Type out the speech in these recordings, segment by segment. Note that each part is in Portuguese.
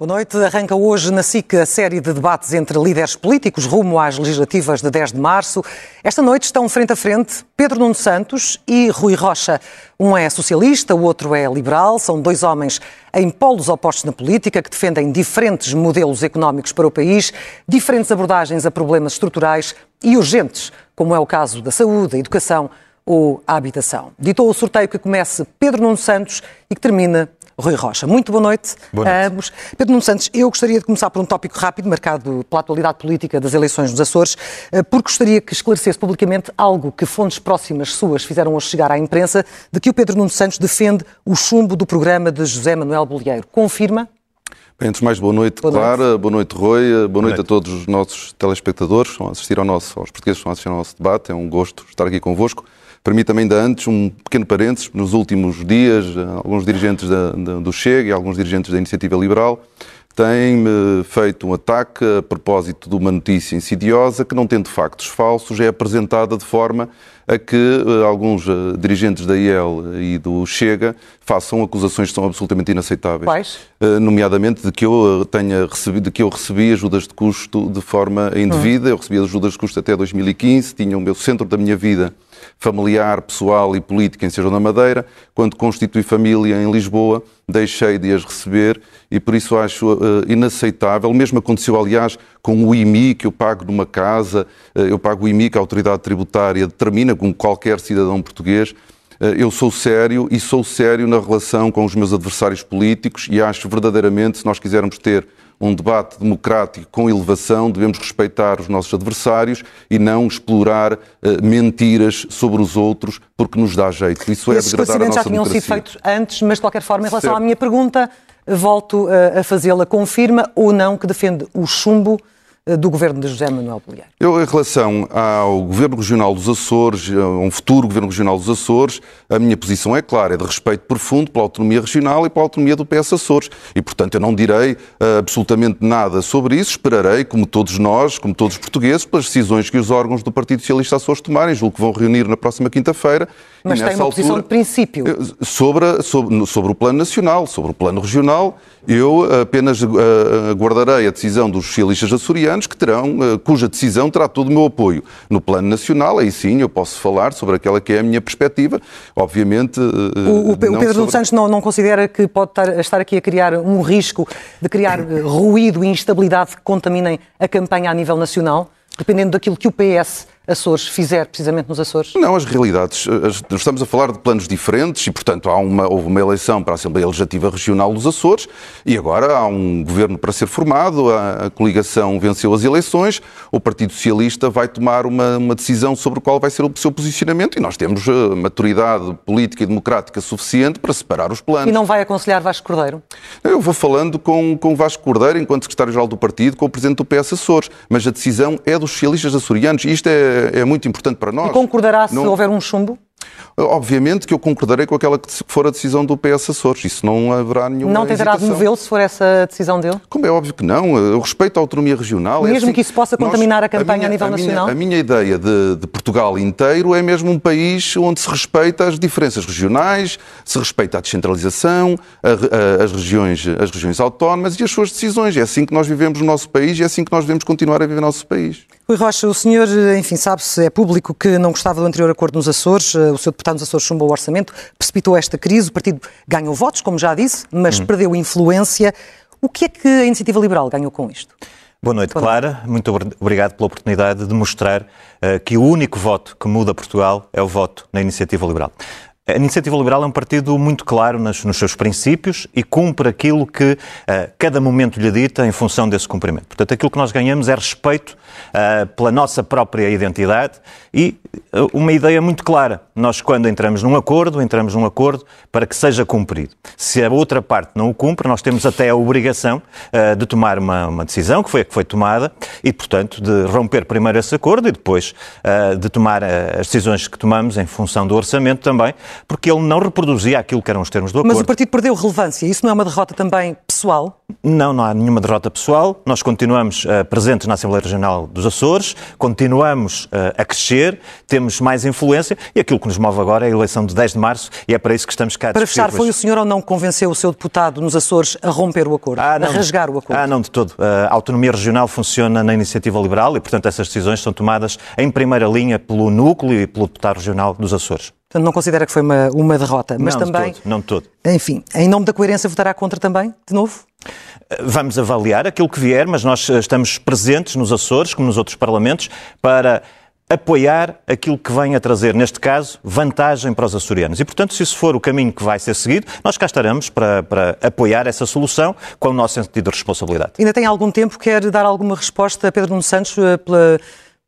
Boa noite. Arranca hoje na SIC a série de debates entre líderes políticos rumo às legislativas de 10 de março. Esta noite estão frente a frente Pedro Nuno Santos e Rui Rocha. Um é socialista, o outro é liberal. São dois homens em polos opostos na política que defendem diferentes modelos económicos para o país, diferentes abordagens a problemas estruturais e urgentes, como é o caso da saúde, da educação ou a habitação. Ditou o sorteio que comece Pedro Nuno Santos e que termina Rui Rocha. Muito boa noite, boa noite. a ambos. Pedro Nuno Santos, eu gostaria de começar por um tópico rápido, marcado pela atualidade política das eleições nos Açores, eh, porque gostaria que esclarecesse publicamente algo que fontes próximas suas fizeram hoje chegar à imprensa, de que o Pedro Nuno Santos defende o chumbo do programa de José Manuel Bolieiro. Confirma? Bem, antes de mais, boa noite, boa Clara, noite. boa noite, Rui, boa, boa noite, noite, a todos os nossos telespectadores que estão a assistir ao nosso, aos portugueses que estão a assistir ao nosso debate. É um gosto estar aqui convosco. Permita-me ainda antes um pequeno parênteses. Nos últimos dias, alguns dirigentes da, da, do Chega e alguns dirigentes da Iniciativa Liberal têm-me feito um ataque a propósito de uma notícia insidiosa que, não tendo factos falsos, é apresentada de forma a que uh, alguns uh, dirigentes da IEL e do Chega façam acusações que são absolutamente inaceitáveis. Quais? Nomeadamente de que eu tenha recebido, de que eu recebi ajudas de custo de forma indevida. Hum. Eu recebi ajudas de custo até 2015, tinha o meu centro da minha vida familiar, pessoal e política em Sejão da Madeira. Quando constitui família em Lisboa, deixei de as receber e por isso acho uh, inaceitável. Mesmo aconteceu, aliás, com o IMI que eu pago numa casa, uh, eu pago o IMI que a autoridade tributária determina, como qualquer cidadão português. Uh, eu sou sério e sou sério na relação com os meus adversários políticos e acho verdadeiramente, se nós quisermos ter um debate democrático com elevação, devemos respeitar os nossos adversários e não explorar uh, mentiras sobre os outros porque nos dá jeito. Isso é degradar a nossa já tinham democracia. sido feitos antes, mas de qualquer forma, em relação certo. à minha pergunta, volto a fazê-la. Confirma ou não que defende o chumbo eh, do governo de José Manuel Bolieiro? Eu, em relação ao governo regional dos Açores, a um futuro governo regional dos Açores, a minha posição é clara, é de respeito profundo pela autonomia regional e pela autonomia do PS Açores. E, portanto, eu não direi uh, absolutamente nada sobre isso. Esperarei, como todos nós, como todos os portugueses, pelas decisões que os órgãos do Partido Socialista Açores tomarem. Julgo que vão reunir na próxima quinta-feira. Mas tem uma altura, posição de princípio. Sobre, sobre, sobre o plano nacional, sobre o plano regional, eu apenas aguardarei a decisão dos socialistas açorianos, que terão, eh, cuja decisão terá todo o meu apoio. No plano nacional, aí sim eu posso falar sobre aquela que é a minha perspectiva. Obviamente. Eh, o, o, Pedro sobre... Santos não, não, considera que pode estar, aqui a criar um risco de criar eh, ruído e instabilidade que contaminem a campanha a nível nacional, dependendo daquilo que o PS Açores fizer precisamente nos Açores? Não, as realidades. Estamos a falar de planos diferentes e, portanto, há uma, houve uma eleição para a Assembleia Legislativa Regional dos Açores e agora há um governo para ser formado, a, a coligação venceu as eleições, o Partido Socialista vai tomar uma, uma, decisão sobre qual vai ser o seu posicionamento e nós temos uh, maturidade política e democrática suficiente para separar os planos. E não vai aconselhar Vasco Cordeiro? Eu vou falando com, com Vasco Cordeiro, enquanto secretário-geral do partido, com o presidente do PS Açores, mas a decisão é dos socialistas açorianos e isto é é, muito importante para nós. E concordará se não... houver um chumbo? Obviamente que eu concordarei com aquela que for a decisão do PS Açores. Isso não haverá nenhuma Não tentará demovê-lo se for essa a decisão dele? Como é óbvio que não. Eu respeito a autonomia regional. É mesmo é assim, que isso possa contaminar nós, a campanha a, minha, a nível a nacional? Minha, a minha ideia de, de, Portugal inteiro é mesmo um país onde se respeita as diferenças regionais, se respeita a descentralização, a, as, regiões, as regiões autónomas e as suas decisões. É assim que nós vivemos no nosso país e é assim que nós devemos continuar a viver no nosso país. Rui Rocha, o senhor, enfim, sabe-se, é público que não gostava do anterior acordo nos Açores, o seu deputado nos Açores chumbou o orçamento, precipitou esta crise, o partido ganhou votos, como já disse, mas uhum. perdeu influência. O que é que a Iniciativa Liberal ganhou com isto? Boa noite, Boa noite. Clara. Muito obrigado pela oportunidade de mostrar uh, que o único voto que muda Portugal é o voto na Iniciativa Liberal. A Iniciativa Liberal é um partido muito claro nos, nos seus princípios e cumpre aquilo que uh, cada momento lhe dita em função desse cumprimento. Portanto, aquilo que nós ganhamos é respeito uh, pela nossa própria identidade e uh, uma ideia muito clara. Nós, quando entramos num acordo, entramos num acordo para que seja cumprido. Se a outra parte não o cumpre, nós temos até a obrigação de tomar uma, uma, decisão, que foi a que foi tomada, e, portanto, de romper primeiro esse acordo e depois de tomar as decisões que tomamos em função do orçamento também, porque ele não reproduzia aquilo que eram os termos do acordo. Mas o partido perdeu relevância. Isso não é uma derrota também pessoal? Não, não há nenhuma derrota pessoal. Nós continuamos uh, presentes na Assembleia Regional dos Açores, continuamos uh, a crescer, temos mais influência e aquilo que nos move agora é a eleição de 10 de março e é para isso que estamos cá. Para fechar, foi o senhor ou não que convenceu o seu deputado nos Açores a romper o acordo, ah, a rasgar o acordo? Ah, não, de todo. A autonomia regional funciona na iniciativa liberal e, portanto, essas decisões são tomadas em primeira linha pelo núcleo e pelo deputado regional dos Açores. Portanto, não considera que foi uma, uma derrota, mas não também... De todo, não de todo. Enfim, em nome da coerência votará contra também, de novo? Vamos avaliar aquilo que vier, mas nós estamos presentes nos Açores, como nos outros parlamentos, para apoiar aquilo que vem a trazer, neste caso, vantagem para os açorianos. E, portanto, se isso for o caminho que vai ser seguido, nós cá estaremos para, para apoiar essa solução com o nosso sentido de responsabilidade. Ainda tem algum tempo? Quer dar alguma resposta a Pedro Nuno Santos eh, pela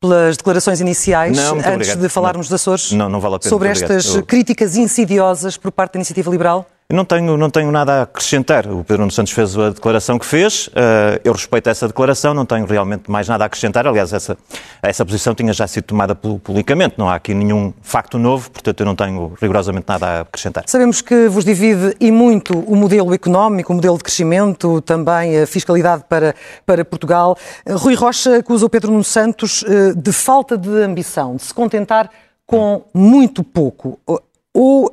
pelas declarações iniciais, não, antes obrigado. de falarmos não, dos Açores? Não, não vale pena. Sobre estas Eu... críticas insidiosas por parte da Iniciativa Liberal? Não tenho, não tenho nada a acrescentar. O Pedro Nuno Santos fez a declaração que fez. Uh, eu respeito essa declaração, não tenho realmente mais nada a acrescentar. Aliás, essa, essa posição tinha já sido tomada publicamente. Não há aqui nenhum facto novo, portanto, eu não tenho rigorosamente nada a acrescentar. Sabemos que vos divide e muito o modelo económico, o modelo de crescimento, também a fiscalidade para, para Portugal. Rui Rocha acusa o Pedro Nuno Santos uh, de falta de ambição, de se contentar com muito pouco. Ou uh,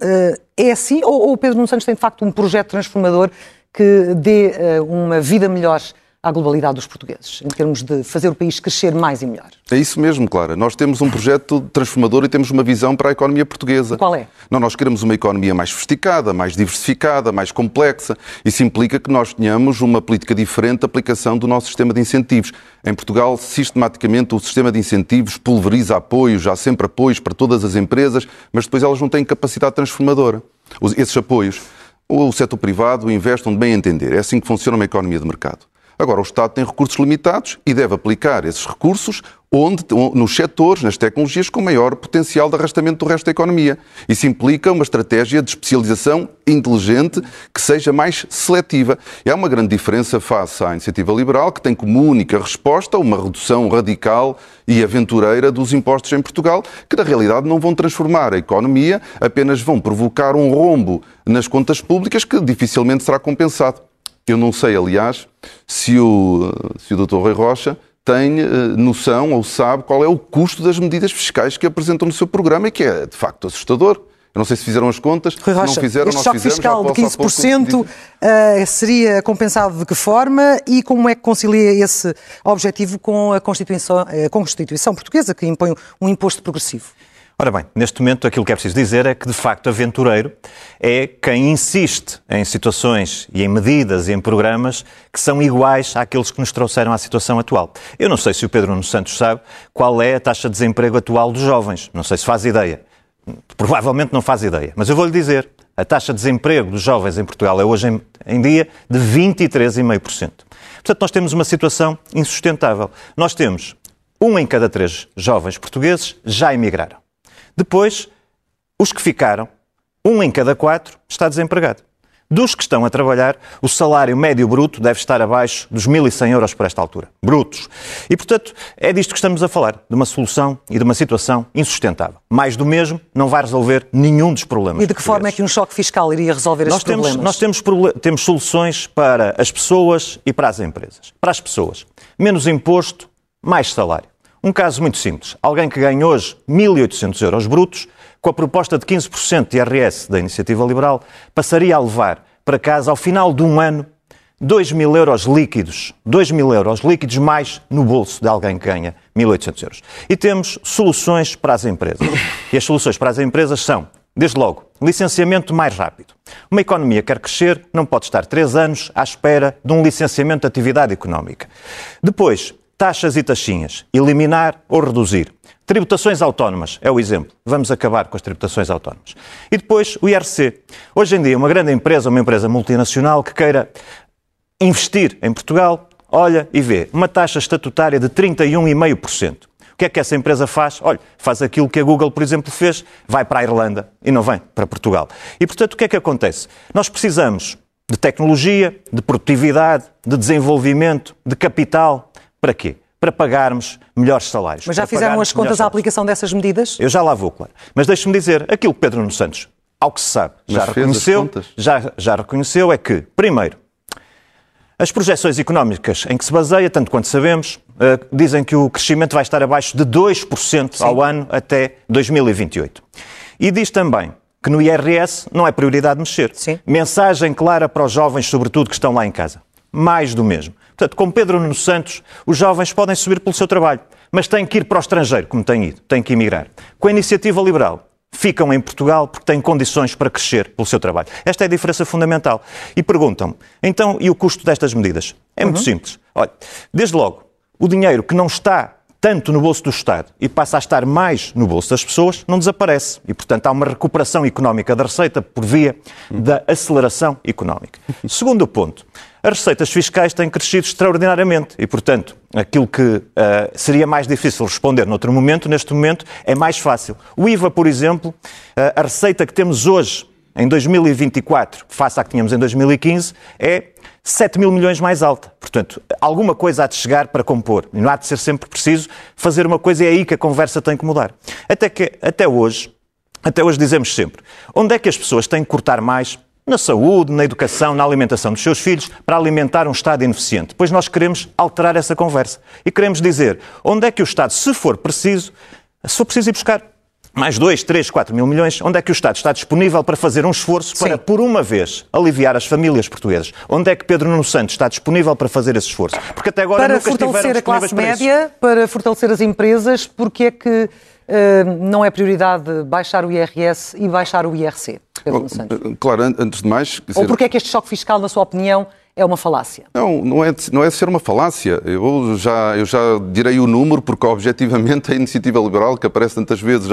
é assim, ou, ou o Pedro Nuno Santos tem de facto um projeto transformador que dê uh, uma vida melhor à globalidade dos portugueses, em termos de fazer o país crescer mais e melhor. É isso mesmo, Clara. Nós temos um projeto transformador e temos uma visão para a economia portuguesa. Qual é? Não, nós queremos uma economia mais sofisticada, mais diversificada, mais complexa. Isso implica que nós tenhamos uma política diferente de aplicação do nosso sistema de incentivos. Em Portugal, sistematicamente, o sistema de incentivos pulveriza apoios, há sempre apoios para todas as empresas, mas depois elas não têm capacidade transformadora. Esses apoios, o setor privado investe onde bem entender. É assim que funciona uma economia de mercado. Agora, o Estado tem recursos limitados e deve aplicar esses recursos onde, nos setores, nas tecnologias com maior potencial de arrastamento do resto da economia. Isso implica uma estratégia de especialização inteligente que seja mais seletiva. E há uma grande diferença face à iniciativa liberal, que tem como única resposta uma redução radical e aventureira dos impostos em Portugal, que na realidade não vão transformar a economia, apenas vão provocar um rombo nas contas públicas que dificilmente será compensado. Eu não sei, aliás, se o, se o Dr. Rui Rocha tem uh, noção ou sabe qual é o custo das medidas fiscais que apresentam no seu programa e que é, de facto, assustador. Eu não sei se fizeram as contas, Rui Rocha, se não fizeram, este choque fizemos, fiscal de 15% uh, seria compensado de que forma e como é que concilia esse objetivo com a Constituição, a Constituição portuguesa, que impõe um imposto progressivo? Ora bem, neste momento aquilo que é preciso dizer é que, de facto, aventureiro é quem insiste em situações e em medidas e em programas que são iguais àqueles que nos trouxeram à situação atual. Eu não sei se o Pedro Nuno Santos sabe qual é a taxa de desemprego atual dos jovens. Não sei se faz ideia. Provavelmente não faz ideia. Mas eu vou-lhe dizer, a taxa de desemprego dos jovens em Portugal é hoje em, em dia de 23,5%. Portanto, nós temos uma situação insustentável. Nós temos um em cada três jovens portugueses já emigraram. Depois, os que ficaram, um em cada quatro está desempregado. Dos que estão a trabalhar, o salário médio bruto deve estar abaixo dos 1.100 euros por esta altura. Brutos. E, portanto, é disto que estamos a falar, de uma solução e de uma situação insustentável. Mais do mesmo não vai resolver nenhum dos problemas. E de que forma é que um choque fiscal iria resolver nós estes temos, problemas? Nós temos, temos soluções para as pessoas e para as empresas. Para as pessoas, menos imposto, mais salário. Um caso muito simples. Alguém que ganha hoje 1.800 euros brutos, com a proposta de 15% de IRS da Iniciativa Liberal, passaria a levar para casa, ao final de um ano, 2 mil euros líquidos. 2 mil euros líquidos mais no bolso de alguém que ganha 1.800 euros. E temos soluções para as empresas. E as soluções para as empresas são, desde logo, licenciamento mais rápido. Uma economia quer crescer, não pode estar três anos à espera de um licenciamento de atividade económica. Depois, Taxas e taxinhas. Eliminar ou reduzir. Tributações autónomas é o exemplo. Vamos acabar com as tributações autónomas. E depois o IRC. Hoje em dia, uma grande empresa, uma empresa multinacional que queira investir em Portugal, olha e vê uma taxa estatutária de 31,5%. O que é que essa empresa faz? Olha, faz aquilo que a Google, por exemplo, fez, vai para a Irlanda e não vem para Portugal. E, portanto, o que é que acontece? Nós precisamos de tecnologia, de produtividade, de desenvolvimento, de capital, para quê? Para pagarmos melhores salários. Mas já fizeram as contas à aplicação dessas medidas? Eu já lá vou, claro. Mas deixe-me dizer, aquilo que Pedro Nuno Santos ao que se sabe, já reconheceu, já, já reconheceu é que, primeiro, as projeções económicas em que se baseia, tanto quanto sabemos, uh, dizem que o crescimento vai estar abaixo de 2% Sim. ao ano até 2028. E diz também que no IRS não é prioridade mexer. Sim. Mensagem clara para os jovens, sobretudo, que estão lá em casa. Mais do mesmo. Portanto, com Pedro Nuno Santos, os jovens podem subir pelo seu trabalho, mas têm que ir para o estrangeiro, como têm ido, têm que emigrar. Com a iniciativa liberal, ficam em Portugal porque têm condições para crescer pelo seu trabalho. Esta é a diferença fundamental. E perguntam então, e o custo destas medidas? É muito uhum. simples. Olha, desde logo, o dinheiro que não está tanto no bolso do Estado e passa a estar mais no bolso das pessoas, não desaparece. E, portanto, há uma recuperação económica da receita por via da aceleração económica. Segundo ponto, as receitas fiscais têm crescido extraordinariamente e, portanto, aquilo que uh, seria mais difícil responder noutro momento, neste momento, é mais fácil. O IVA, por exemplo, uh, a receita que temos hoje, em 2024, face à que tínhamos em 2015, é 7 mil milhões mais alta. Portanto, alguma coisa há de chegar para compor. Não há de ser sempre preciso fazer uma coisa e é aí que a conversa tem que mudar. Até, que, até hoje, até hoje dizemos sempre, onde é que as pessoas têm que cortar mais na saúde, na educação, na alimentação dos seus filhos, para alimentar um Estado ineficiente. Pois nós queremos alterar essa conversa. E queremos dizer onde é que o Estado, se for preciso, se for preciso ir buscar mais 2, 3, 4 mil milhões, onde é que o Estado está disponível para fazer um esforço para, Sim. por uma vez, aliviar as famílias portuguesas? Onde é que Pedro Nuno Santos está disponível para fazer esse esforço? Porque até agora para nunca fortalecer a classe média, para fortalecer as empresas, porque é que uh, não é prioridade baixar o IRS e baixar o IRC? Pedro Nuno Santos? Claro, antes de mais... Dizer... Ou porque é que este choque fiscal, na sua opinião, é uma falácia? Não, não é, não é ser uma falácia. Eu já, eu já direi o número, porque objetivamente a iniciativa liberal, que aparece tantas vezes,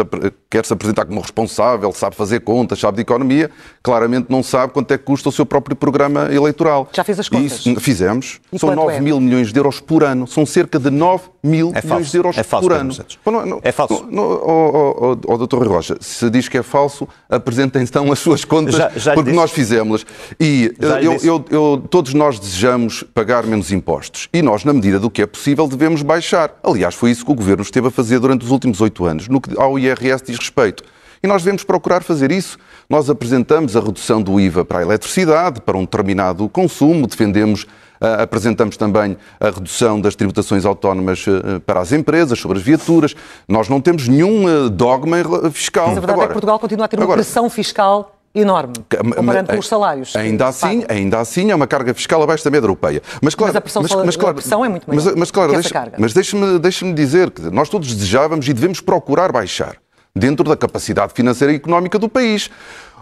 quer se apresentar como responsável, sabe fazer contas, sabe de economia, claramente não sabe quanto é que custa o seu próprio programa eleitoral. Já fez as contas? Isso, fizemos. E São 9 é? mil milhões de euros por ano. São cerca de 9 mil é milhões de euros é falso, por ano. Não, não, é falso. Não, oh, oh, oh, doutor Rocha, se diz que é falso, apresentem então as suas contas, já, já porque nós fizemos-las. E eu, eu, eu, todos nós desejamos pagar menos impostos. E nós, na medida do que é possível, devemos baixar. Aliás, foi isso que o Governo esteve a fazer durante os últimos oito anos, no que ao IRS diz respeito. E nós devemos procurar fazer isso. Nós apresentamos a redução do IVA para a eletricidade, para um determinado consumo, defendemos Uh, apresentamos também a redução das tributações autónomas uh, para as empresas, sobre as viaturas. Nós não temos nenhum uh, dogma fiscal. Mas a verdade agora, é que Portugal continua a ter uma agora, pressão fiscal enorme, comparando com os salários. Ainda assim, ainda assim é uma carga fiscal abaixo da média europeia. Mas, claro, mas a pressão, mas, mas, claro, pressão é muito maior mas, mas, claro, deixa, carga. Mas deixe-me deixe dizer que nós todos desejávamos e devemos procurar baixar dentro da capacidade financeira e económica do país.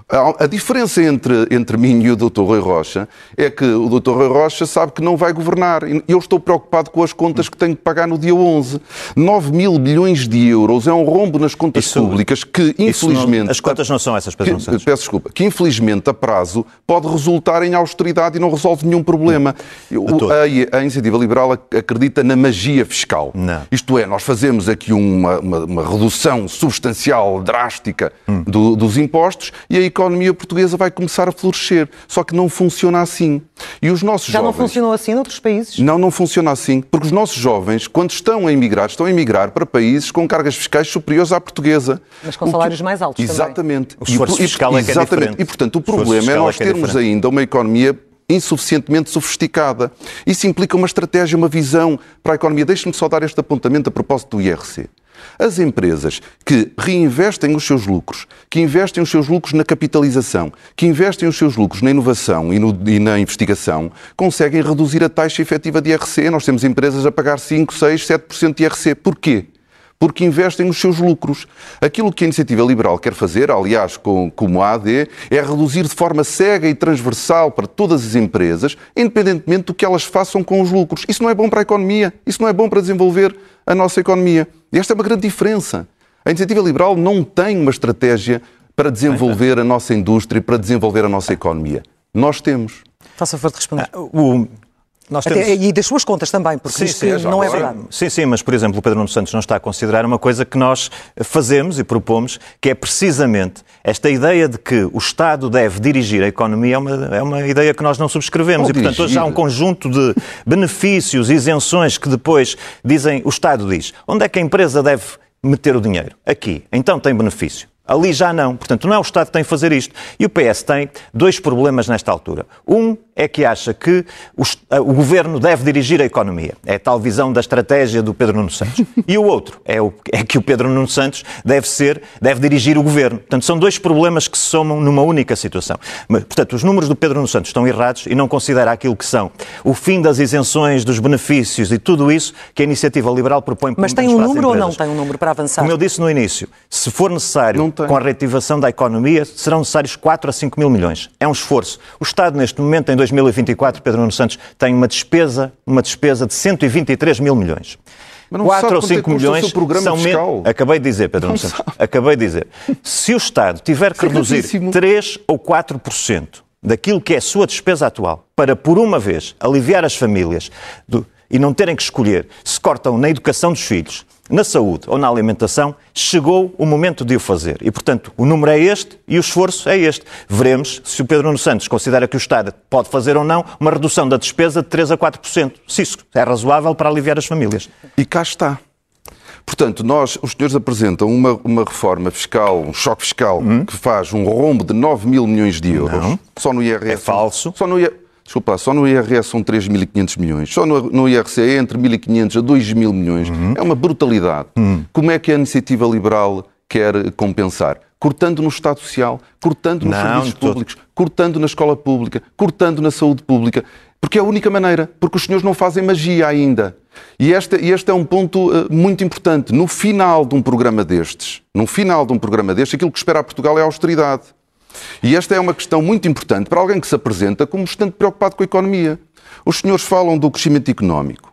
A diferença entre, entre mim e o Dr. Rui Rocha é que o Dr. Rui Rocha sabe que não vai governar. Eu estou preocupado com as contas que tenho que pagar no dia 11. 9 mil bilhões de euros é um rombo nas contas isso, públicas que, infelizmente... Não, as contas não são essas, Pedro que, Peço desculpa. Que, infelizmente, a prazo pode resultar em austeridade e não resolve nenhum problema. A, a, Iniciativa Liberal acredita na magia fiscal. Não. Isto é, nós fazemos aqui uma, uma, uma redução substancial, drástica hum. do, dos impostos e aí economia portuguesa vai começar a florescer. Só que não funciona assim. E os nossos Já jovens... não funcionou assim noutros países? Não, não funciona assim. Porque os nossos jovens, quando estão a emigrar, estão a emigrar para países com cargas fiscais superiores à portuguesa. Mas com salários que... mais altos Exatamente. Também. O esforço e, fiscal é que é diferente. E, portanto, o, o problema é nós é termos é ainda uma economia insuficientemente sofisticada. Isso implica uma estratégia, uma visão para a economia. Deixe-me só dar este apontamento a propósito do IRC. As empresas que reinvestem os seus lucros, que investem os seus lucros na capitalização, que investem os seus lucros na inovação e, no, e na investigação, conseguem reduzir a taxa efetiva de IRC. Nós temos empresas a pagar 5, 6, 7% de IRC. Porquê? Porque investem os seus lucros. Aquilo que a Iniciativa Liberal quer fazer, aliás, com, como a AD, é reduzir de forma cega e transversal para todas as empresas, independentemente do que elas façam com os lucros. Isso não é bom para a economia, isso não é bom para desenvolver a nossa economia. E esta é uma grande diferença. A iniciativa liberal não tem uma estratégia para desenvolver a nossa indústria, para desenvolver a nossa economia. Nós temos. Faça favor de responder. Ah, o, nós temos... Até, e das suas contas também, porque sim, sim, não é verdade. Sim, sim, mas, por exemplo, o Pedro Nuno Santos não está a considerar uma coisa que nós fazemos e propomos, que é precisamente esta ideia de que o Estado deve dirigir a economia, é uma, é uma ideia que nós não subscrevemos. Ou e, portanto, dirigir. hoje há um conjunto de benefícios, isenções que depois dizem, o Estado diz, onde é que a empresa deve meter o dinheiro? Aqui. Então tem benefício. Ali já não. Portanto, não é o Estado que tem que fazer isto. E o PS tem dois problemas nesta altura. Um é que acha que o, o, governo deve dirigir a economia. É a tal visão da estratégia do Pedro Nuno Santos. E o outro é, o, é, que o Pedro Nuno Santos deve ser, deve dirigir o governo. Portanto, são dois problemas que se somam numa única situação. Mas, portanto, os números do Pedro Nuno Santos estão errados e não considera aquilo que são o fim das isenções, dos benefícios e tudo isso que a iniciativa liberal propõe para Mas tem um número ou não tem um número para avançar? Como eu disse no início, se for necessário, com a reativação da economia, serão necessários 4 a 5 mil milhões. É um esforço. O Estado, neste momento, em 2024, Pedro Nuno Santos, tem uma despesa, uma despesa de 123 mil milhões. 4 ou 5 é milhões são fiscal. Acabei de dizer, Pedro Nuno Santos. Acabei de dizer. Se o Estado tiver que reduzir 3 ou 4% daquilo que é a sua despesa atual para, por uma vez, aliviar as famílias do, e não terem que escolher se cortam na educação dos filhos, na saúde ou na alimentação, chegou o momento de o fazer. E, portanto, o número é este e o esforço é este. Veremos se o Pedro Nuno Santos considera que o Estado pode fazer ou não uma redução da despesa de 3 a 4%. Se isso é razoável para aliviar as famílias. E cá está. Portanto, nós, os senhores apresentam uma, uma reforma fiscal, um choque fiscal, hum? que faz um rombo de 9 mil milhões de euros. Não. Só no IRS. É falso. Só no IRS. Desculpa, só no IRS são 3.500 milhões, só no, no IRC é entre 1.500 a 2.000 milhões. Uhum. É uma brutalidade. Uhum. Como é que a iniciativa liberal quer compensar? Cortando no Estado Social, cortando nos Não, serviços públicos, cortando na escola pública, cortando na saúde pública. Porque é a única maneira, porque os senhores não fazem magia ainda. E este, este é um ponto uh, muito importante. No final de um programa destes, no final de um programa destes, aquilo que espera a Portugal é a austeridade. E esta é uma questão muito importante para alguém que se apresenta como estando preocupado com a economia. Os senhores falam do crescimento económico.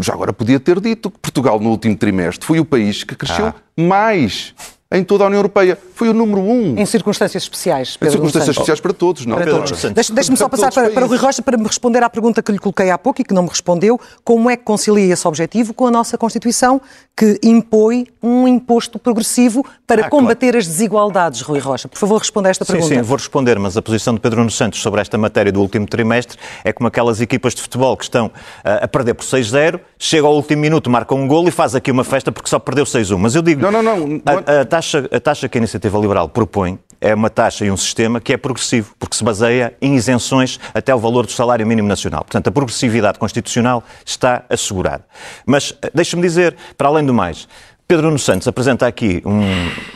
Já agora podia ter dito que Portugal, no último trimestre, foi o país que cresceu ah. mais em toda a União Europeia. Foi o número um. Em circunstâncias especiais. Pedro em circunstâncias especiais para todos, não? Para todos. Deixe-me só passar para, para, o Rui Rocha para me responder à pergunta que lhe coloquei há pouco e que não me respondeu. Como é que concilia esse objetivo com a nossa Constituição, que impõe um imposto progressivo para ah, combater claro. as desigualdades, Rui Rocha? Por favor, responda a esta pergunta. Sim, sim, vou responder, mas a posição de Pedro Nuno Santos sobre esta matéria do último trimestre é como aquelas equipas de futebol que estão uh, a perder por 6-0, chega ao último minuto, marca um golo e faz aqui uma festa porque só perdeu 6-1. Mas eu digo, não, não, não. A, a, taxa, a taxa que a Iniciativa Liberal propõe é uma taxa e um sistema que é progressivo, porque se baseia em isenções até o valor do salário mínimo nacional. Portanto, a progressividade constitucional está assegurada. Mas, eh, deixe-me dizer, para além do mais, Pedro Nuno Santos apresenta aqui um,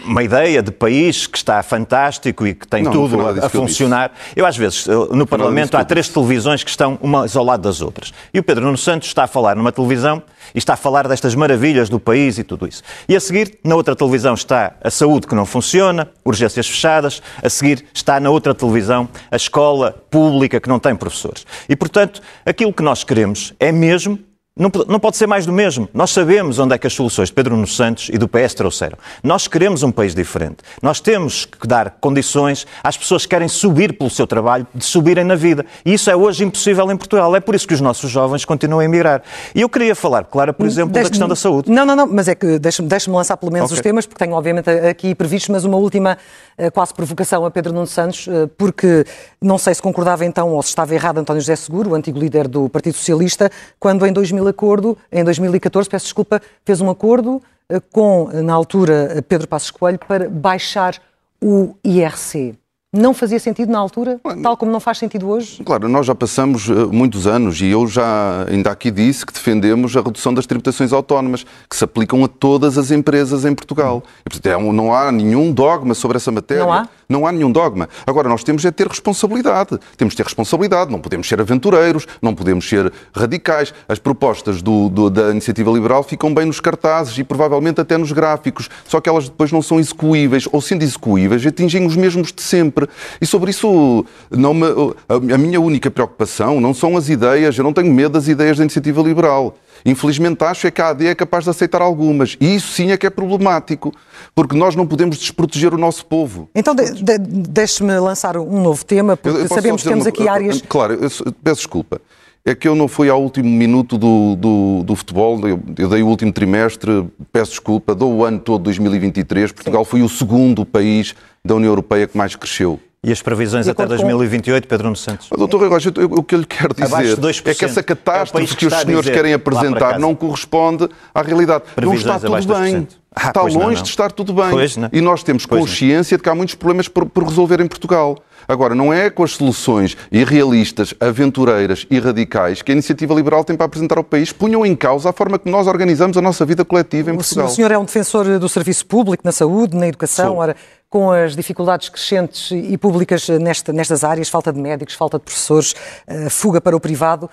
uma ideia de país que está fantástico e que tem não, tudo a, a funcionar. Eu, eu, às vezes, no Parlamento, há três televisões que estão umas ao lado das outras. E o Pedro Nuno Santos está a falar numa televisão e está a falar destas maravilhas do país e tudo isso. E a seguir, na outra televisão, está a saúde que não funciona, urgências fechadas. A seguir, está na outra televisão a escola pública que não tem professores. E, portanto, aquilo que nós queremos é mesmo não, não, pode ser mais do mesmo. Nós sabemos onde é que as soluções de Pedro Nuno Santos e do PS trouxeram. Nós queremos um país diferente. Nós temos que dar condições às pessoas que querem subir pelo seu trabalho, de subirem na vida. E isso é hoje impossível em Portugal. É por isso que os nossos jovens continuam a emigrar. E eu queria falar, claro, por exemplo, da questão da saúde. Não, não, não, mas é que deixa-me deixa lançar pelo menos okay. os temas, porque tenho obviamente aqui previstos, mas uma última eh, quase provocação a Pedro Nuno Santos, eh, porque não sei se concordava então ou se estava errado António José Seguro, o antigo líder do Partido Socialista, quando em 2000 acordo, em 2014, peço desculpa, fez um acordo eh, com, na altura, Pedro Passos Coelho para baixar o IRC não fazia sentido na altura, tal como não faz sentido hoje? Claro, nós já passamos uh, muitos anos e eu já ainda aqui disse que defendemos a redução das tributações autónomas, que se aplicam a todas as empresas em Portugal. E, portanto, é não há nenhum dogma sobre essa matéria. Não há? Não há nenhum dogma. Agora, nós temos é ter responsabilidade. Temos de ter responsabilidade. Não podemos ser aventureiros, não podemos ser radicais. As propostas do, do, da iniciativa liberal ficam bem nos cartazes e provavelmente até nos gráficos. Só que elas depois não são execuíveis, ou sendo execuíveis, atingem os mesmos de sempre. E sobre isso, não me, a minha única preocupação não são as ideias, eu não tenho medo das ideias da iniciativa liberal. Infelizmente acho é que a AD é capaz de aceitar algumas. E isso sim é que é problemático, porque nós não podemos desproteger o nosso povo. Então de, de, deixe-me lançar um novo tema, porque sabemos que temos aqui uma, áreas... Claro, eu peço desculpa. É que eu não fui ao último minuto do, do, do futebol, eu, eu, dei o último trimestre, peço desculpa, dou o ano todo 2023. Portugal Sim. foi o segundo país da União Europeia que mais cresceu. E as previsões até 2028, Pedro Nuno Santos? doutor Rocha, o que eu lhe quero dizer é que essa catástrofe é que, que, os senhores querem apresentar não corresponde à realidade. Previsões não está tudo bem. Ah, está longe não, não. de estar tudo bem. E nós temos pois consciência não. de que há muitos problemas por, por resolver em Portugal. Agora, não é com as soluções irrealistas, aventureiras e radicais que a iniciativa liberal tem para apresentar ao país punham em causa a forma que nós organizamos a nossa vida coletiva em Portugal. O senhor é um defensor do serviço público, na saúde, na educação. Ora, com as dificuldades crescentes e públicas nesta, nestas áreas, falta de médicos, falta de professores, eh, fuga para o privado,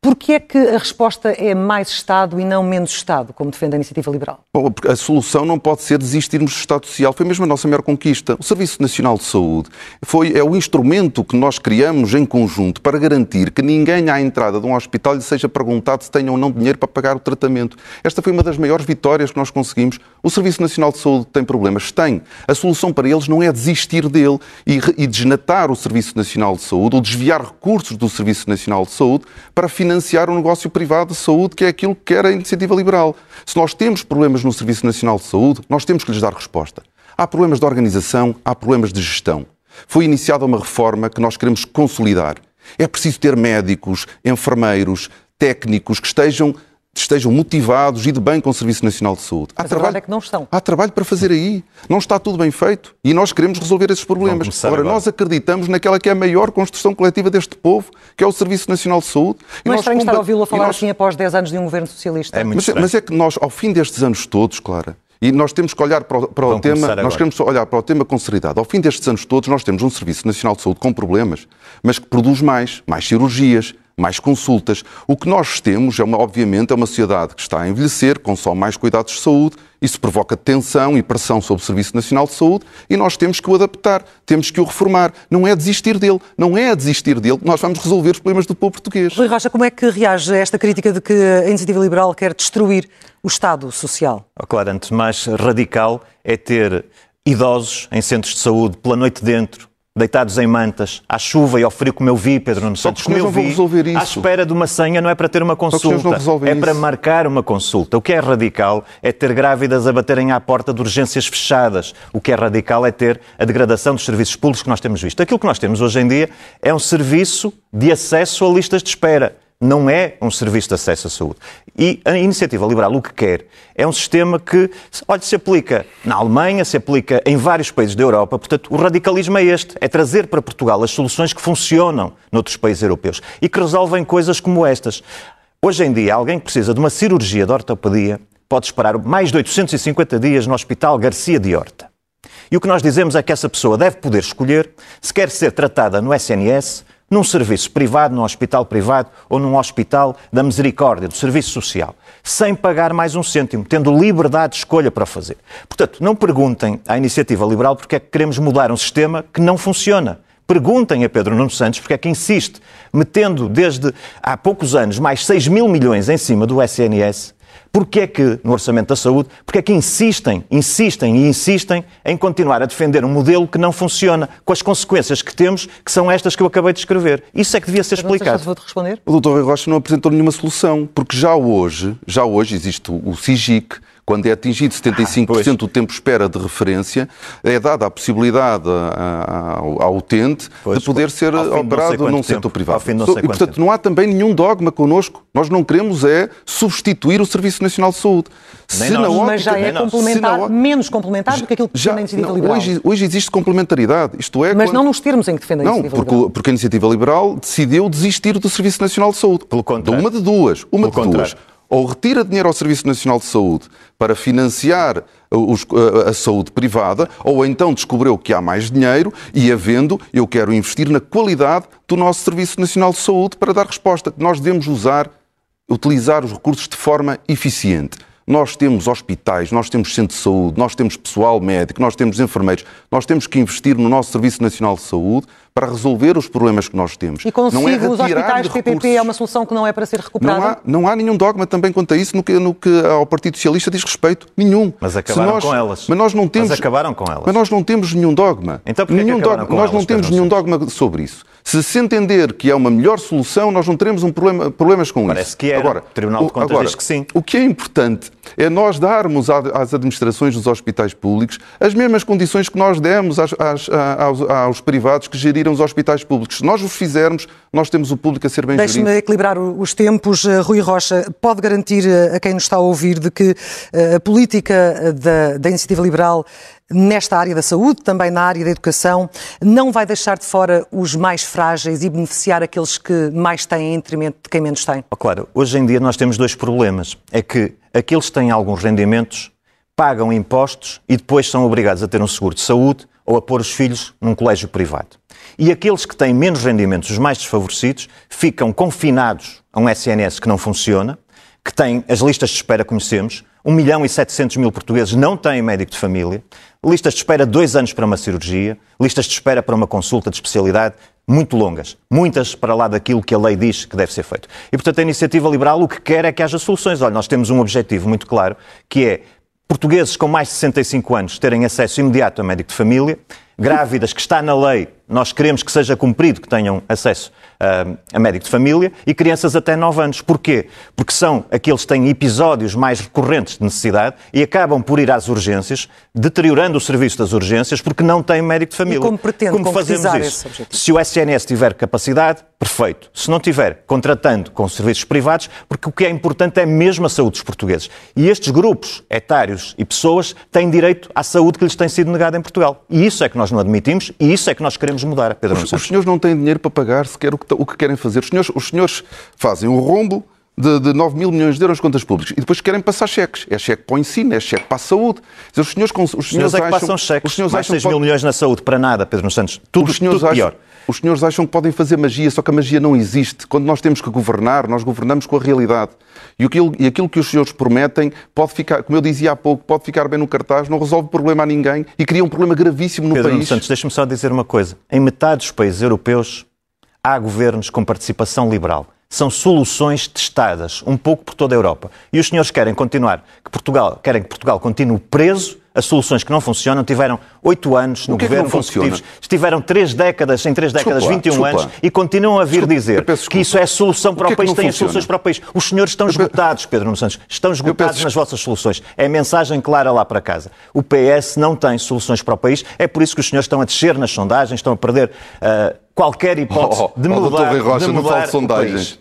Porquê é que a resposta é mais Estado e não menos Estado, como defende a Iniciativa Liberal? Bom, a solução não pode ser desistirmos do Estado Social. Foi mesmo a nossa maior conquista. O Serviço Nacional de Saúde foi, é o instrumento que nós criamos em conjunto para garantir que ninguém à entrada de um hospital lhe seja perguntado se tem ou não dinheiro para pagar o tratamento. Esta foi uma das maiores vitórias que nós conseguimos. O Serviço Nacional de Saúde tem problemas? Tem. A solução para eles não é desistir dele e, e desnatar o Serviço Nacional de Saúde ou desviar recursos do Serviço Nacional de Saúde para financiar financiar um negócio privado de saúde, que é aquilo que quer a iniciativa liberal. Se nós temos problemas no Serviço Nacional de Saúde, nós temos que lhes dar resposta. Há problemas de organização, há problemas de gestão. Foi iniciada uma reforma que nós queremos consolidar. É preciso ter médicos, enfermeiros, técnicos que estejam estejam motivados e de bem com o Serviço Nacional de Saúde. Há Mas trabalho, é que não estão. Há trabalho para fazer aí. Não está tudo bem feito. E nós queremos resolver esses problemas. Agora, agora, nós acreditamos naquela que é a maior construção coletiva deste povo, que é o Serviço Nacional de Saúde. Não é estranho estar a ouvi-lo a falar nós... assim após 10 anos de um governo socialista? É muito mas, é, mas é que nós, ao fim destes anos todos, Clara, e nós temos que olhar para o, para o tema, nós queremos olhar para o tema com seriedade. Ao fim destes anos todos, nós temos um Serviço Nacional de Saúde com problemas, mas que produz mais, mais cirurgias, mais consultas. O que nós temos, é uma, obviamente, é uma sociedade que está a envelhecer, consome mais cuidados de saúde, isso provoca tensão e pressão sobre o Serviço Nacional de Saúde e nós temos que o adaptar, temos que o reformar. Não é desistir dele, não é desistir dele que nós vamos resolver os problemas do povo português. Rui Rocha, como é que reage a esta crítica de que a Iniciativa Liberal quer destruir o Estado Social? Oh, claro, antes mais radical é ter idosos em centros de saúde pela noite dentro, deitados em mantas, à chuva e ao frio, como eu vi, Pedro Nuno Santos, como eu vi, à espera de uma senha, não é para ter uma consulta, é para marcar uma consulta. O que é radical é ter grávidas a baterem à porta de urgências fechadas. O que é radical é ter a degradação dos serviços públicos que nós temos visto. Aquilo que nós temos hoje em dia é um serviço de acesso a listas de espera não é um serviço de acesso à saúde. E a iniciativa liberal o que quer é um sistema que, olha, se aplica na Alemanha, se aplica em vários países da Europa. Portanto, o radicalismo é este: é trazer para Portugal as soluções que funcionam noutros países europeus e que resolvem coisas como estas. Hoje em dia, alguém que precisa de uma cirurgia de ortopedia pode esperar mais de 850 dias no Hospital Garcia de Horta. E o que nós dizemos é que essa pessoa deve poder escolher se quer ser tratada no SNS num serviço privado, num hospital privado ou num hospital da misericórdia, do serviço social, sem pagar mais um cêntimo, tendo liberdade de escolha para fazer. Portanto, não perguntem à iniciativa liberal porque é que queremos mudar um sistema que não funciona. Perguntem a Pedro Nuno Santos porque é que insiste, metendo desde há poucos anos mais 6 mil milhões em cima do SNS, Porquê é que, no Orçamento da Saúde, porque é que insistem, insistem e insistem em continuar a defender um modelo que não funciona, com as consequências que temos, que são estas que eu acabei de escrever. Isso é que devia ser explicado. Vou-te responder. O Dr. Rui Rocha não apresentou nenhuma solução, porque já hoje, já hoje existe o SIGIC, quando é atingido 75% ah, do tempo espera de referência, é dada a possibilidade ao, ao utente pois, de poder ser operado num setor privado. e, portanto, tempo. não há também nenhum dogma connosco. Nós não queremos é substituir o Serviço Nacional de Saúde. Se ótica, Mas já é complementar, menos complementar do que aquilo que defende a Iniciativa Liberal. Hoje, hoje existe complementaridade. Isto é, Mas quando... não nos termos em que defende a Iniciativa não, porque, Liberal. porque a Iniciativa Liberal decidiu desistir do Serviço Nacional de Saúde. Pelo contrário. De uma de duas. Uma Pelo de contrário. duas ou retira dinheiro ao Serviço Nacional de Saúde para financiar a saúde privada, ou então descobriu que há mais dinheiro e, havendo, eu quero investir na qualidade do nosso Serviço Nacional de Saúde para dar resposta. Nós devemos usar, utilizar os recursos de forma eficiente. Nós temos hospitais, nós temos centros de saúde, nós temos pessoal médico, nós temos enfermeiros. Nós temos que investir no nosso Serviço Nacional de Saúde para resolver os problemas que nós temos. E consigo, não é os hospitais PPP é uma solução que não é para ser recuperada? Não há, não há nenhum dogma também quanto a isso no que, no que ao Partido Socialista diz respeito. Nenhum. Mas acabaram nós, com elas. Mas nós não temos. Mas acabaram com elas. Mas nós não temos nenhum dogma. Então nenhum dogma, Nós não temos nenhum dogma sobre isso. Se se entender que é uma melhor solução, nós não teremos um problema, problemas com Parece isso. Parece que é. Agora, o Tribunal de Contas agora, diz que sim. O que é importante é nós darmos às administrações dos hospitais públicos as mesmas condições que nós demos às, às, aos, aos, privados que gerirem gerirem os hospitais públicos. Se nós os fizermos, nós temos o público a ser bem Deixe-me gerido. equilibrar os tempos. Eh, Rui Rocha, pode garantir eh, a quem nos está a ouvir de que eh, a política da, da Iniciativa Liberal nesta área da saúde, também na área da educação, não vai deixar de fora os mais frágeis e beneficiar aqueles que mais têm em detrimento de quem menos tem? Oh, claro, hoje em dia nós temos dois problemas. É que aqueles que têm alguns rendimentos pagam impostos e depois são obrigados a ter um seguro de saúde ou a pôr os filhos num colégio privado. E aqueles que têm menos rendimentos, os mais desfavorecidos, ficam confinados a um SNS que não funciona, que tem as listas de espera, conhecemos, 1 milhão e 700 mil portugueses não têm médico de família, listas de espera dois anos para uma cirurgia, listas de espera para uma consulta de especialidade muito longas, muitas para lá daquilo que a lei diz que deve ser feito. E, portanto, a iniciativa liberal o que quer é que haja soluções. Olha, nós temos um objetivo muito claro, que é portugueses com mais de 65 anos terem acesso imediato a médico de família, grávidas que está na lei, nós queremos que seja cumprido que tenham acesso uh, a médico de família e crianças até 9 anos. Porquê? Porque são aqueles que têm episódios mais recorrentes de necessidade e acabam por ir às urgências, deteriorando o serviço das urgências porque não têm médico de família. E como pretende como fazemos isso? Se o SNS tiver capacidade, perfeito. Se não tiver, contratando com serviços privados, porque o que é importante é mesmo a saúde dos portugueses. E estes grupos etários e pessoas têm direito à saúde que lhes tem sido negada em Portugal. E isso é que nós não admitimos e isso é que nós queremos mudar, Pedro Os, os senhores não têm dinheiro para pagar sequer o que, o que querem fazer. Os senhores, os senhores fazem um rombo de, de 9 mil milhões de euros contas públicas e depois querem passar cheques. É cheque para o ensino, é cheque para a saúde. Dizer, Os senhores, os Os senhores é que passam cheques. Os senhores Mais acham 6 que mil pode- milhões na saúde para nada, Pedro Santos. Tudo, os senhores tudo acham, pior. Os senhores acham que podem fazer magia, só que a magia não existe. Quando nós temos que governar, nós governamos com a realidade. E aquilo, e aquilo que os senhores prometem pode ficar, como eu dizia há pouco, pode ficar bem no cartaz, não resolve problema a ninguém e cria um problema gravíssimo no Pedro país. Santos, deixa-me só dizer uma coisa. Em metade dos países europeus há governos com participação liberal. São soluções testadas, um pouco por toda a Europa. E os senhores querem continuar, que Portugal, querem que Portugal continue preso a soluções que não funcionam. Tiveram oito anos no O que é que governo não funciona? consecutivos. Estiveram três décadas, em três Desculpa décadas, lá, 21 desculpa anos, e continuam a vir Desculpa, dizer que isso é a solução para O que o, é que país, não têm as soluções para o país. Os senhores estão esgotados, Pedro Nuno Santos. Estão esgotados nas vossas soluções. É mensagem clara lá para casa. O PS não tem soluções para o país. É por isso que os senhores estão a descer nas sondagens, estão a perder ah, qualquer hipótese Oh, oh, de oh, mudar. Rui Rocha, de não mudar fale de o sondagens.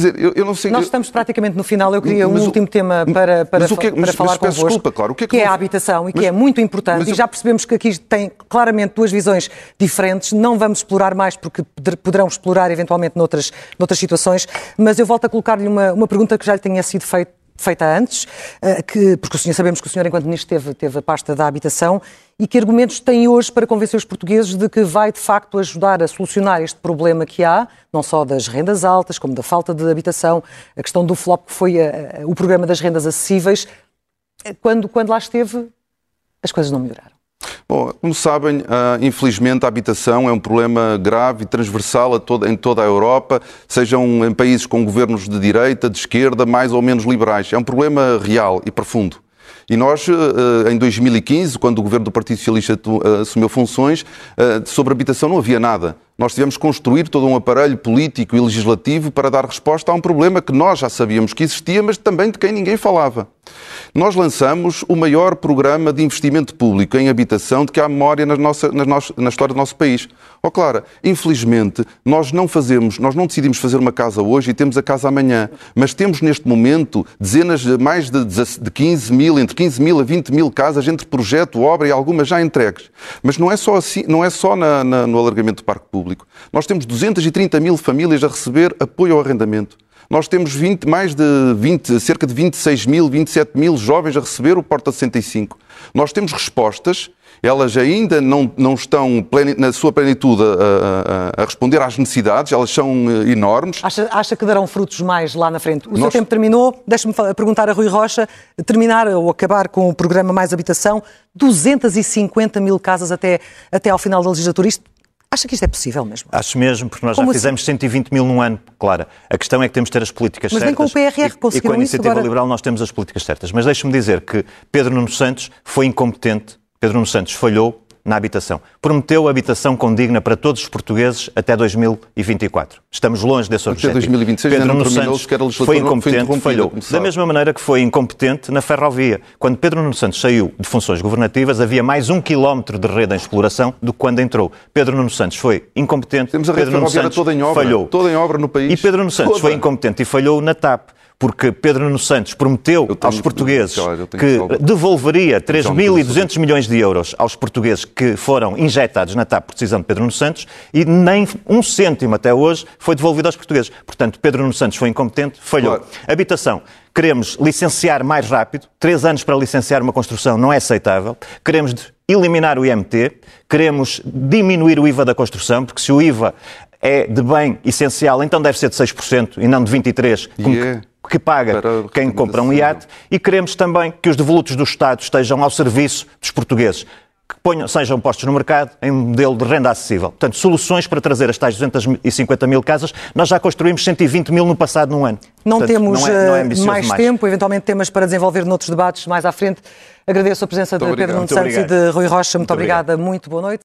Quer dizer, eu, eu não sei... Nós estamos praticamente no final. Eu queria um Mas o- último tema para, para, mas o que é- para mas- falar mas convosco, desculpa, claro. O que é que é não- a habitação e que é muito importante. E já percebemos que aqui tem claramente duas visões diferentes. Não vamos explorar mais porque poder- poderão explorar eventualmente noutras, noutras situações. Mas eu volto a colocar-lhe uma, uma pergunta que já lhe tinha sido feita feita antes, eh, que, porque o senhor, sabemos que o senhor, enquanto ministro, teve, teve a pasta da habitação, e que argumentos tem hoje para convencer os portugueses de que vai, de facto, ajudar a solucionar este problema que há, não só das rendas altas, como da falta de habitação, a questão do flop que foi eh, o programa das rendas acessíveis. Eh, Quando, quando lá esteve, as coisas não melhoraram. Bom, como sabem, ah, infelizmente a habitação é um problema grave e transversal em toda a Europa, sejam em países com governos de direita, de esquerda, mais ou menos liberais. É um problema real e profundo. E nós, eh, em 2015, quando o governo do Partido Socialista assumiu funções, sobre habitação não havia nada. Nós tivemos que construir todo um aparelho político e legislativo para dar resposta a um problema que nós já sabíamos que existia, mas também de quem ninguém falava. Nós lançamos o maior programa de investimento público em habitação de que há memória na, nossa, na, nossa- na história do nosso país. Ó Clara, infelizmente, nós não fazemos, nós não decidimos fazer uma casa hoje e temos a casa amanhã, mas temos neste momento dezenas, de- mais de, 16 de 15 mil, entre 15 mil a 20 mil casas entre projeto, obra e algumas já entregues. Mas não é só, assim, não é só na- na- no alargamento do parque público. Nós temos 230 mil famílias a receber apoio ao arrendamento. Nós temos 20, mais de 20, cerca de 26 mil, 27 mil jovens a receber o Porta 65. Nós temos respostas, elas ainda não, não estão na sua plenitude a, a- a responder às necessidades, elas são eh, enormes. Acha, acha que darão frutos mais lá na frente? O seu Nós- tempo terminou. Deixe-me perguntar a Rui Rocha, terminar ou acabar com o programa Mais Habitação, 250 mil casas até, até ao final da legislatura. Isto, acha que isto é possível mesmo? Acho mesmo, porque nós Como já assim? fizemos 120 mil num ano, Clara. A questão é que temos de ter as políticas Mas nem certas. com o PRR E- E com conseguiram a Iniciativa agora. Liberal nós temos as políticas certas. Mas deixe-me dizer que Pedro Nuno Santos foi incompetente, Pedro Nuno Santos falhou na habitação. Prometeu habitação condigna para todos os portugueses até 2024. Estamos longe desse objetivo. Até 2026 Pedro Nuno Santos foi foi incompetente, interrompida, falhou. Da mesma maneira que foi incompetente na ferrovia. Quando Pedro Nuno Santos saiu de funções governativas, havia mais um quilómetro de rede em exploração do que quando entrou. Pedro Nuno Santos foi incompetente. Temos a rede Pedro Nuno Santos toda em obra, falhou. toda em obra no país. E Pedro Nuno Santos Toda. foi incompetente e falhou na TAP. Porque Pedro Nuno Santos prometeu tenho- aos portugueses eu que devolveria Então, 3.200 milhões de euros aos portugueses que foram injetados na TAP por decisão de Pedro Nuno Santos e nem um cêntimo até hoje foi devolvido aos portugueses. Portanto, Pedro Nuno Santos foi incompetente, falhou. Claro. Habitação. Queremos licenciar mais rápido. Três anos para licenciar uma construção não é aceitável. Queremos eliminar o IMT. Queremos diminuir o IVA da construção, porque se o IVA é de bem essencial, então deve ser de 6% e não de 23%, como E é. que, que paga quem compra um iate. E queremos também que os devolutos do Estado estejam ao serviço dos portugueses. Que ponham, sejam postos no mercado em um modelo de renda acessível. Portanto, soluções para trazer as tais 250 mil casas. Nós já construímos 120 mil no passado num ano. Não Portanto, temos não é- não é eh, mais demais. tempo, eventualmente temas para desenvolver noutros debates mais à frente. Agradeço a presença de Muito Pedro Nuno obrigado. Santos e Muito de Rui Rocha. Muito, Muito obrigado. obrigada, muito boa noite.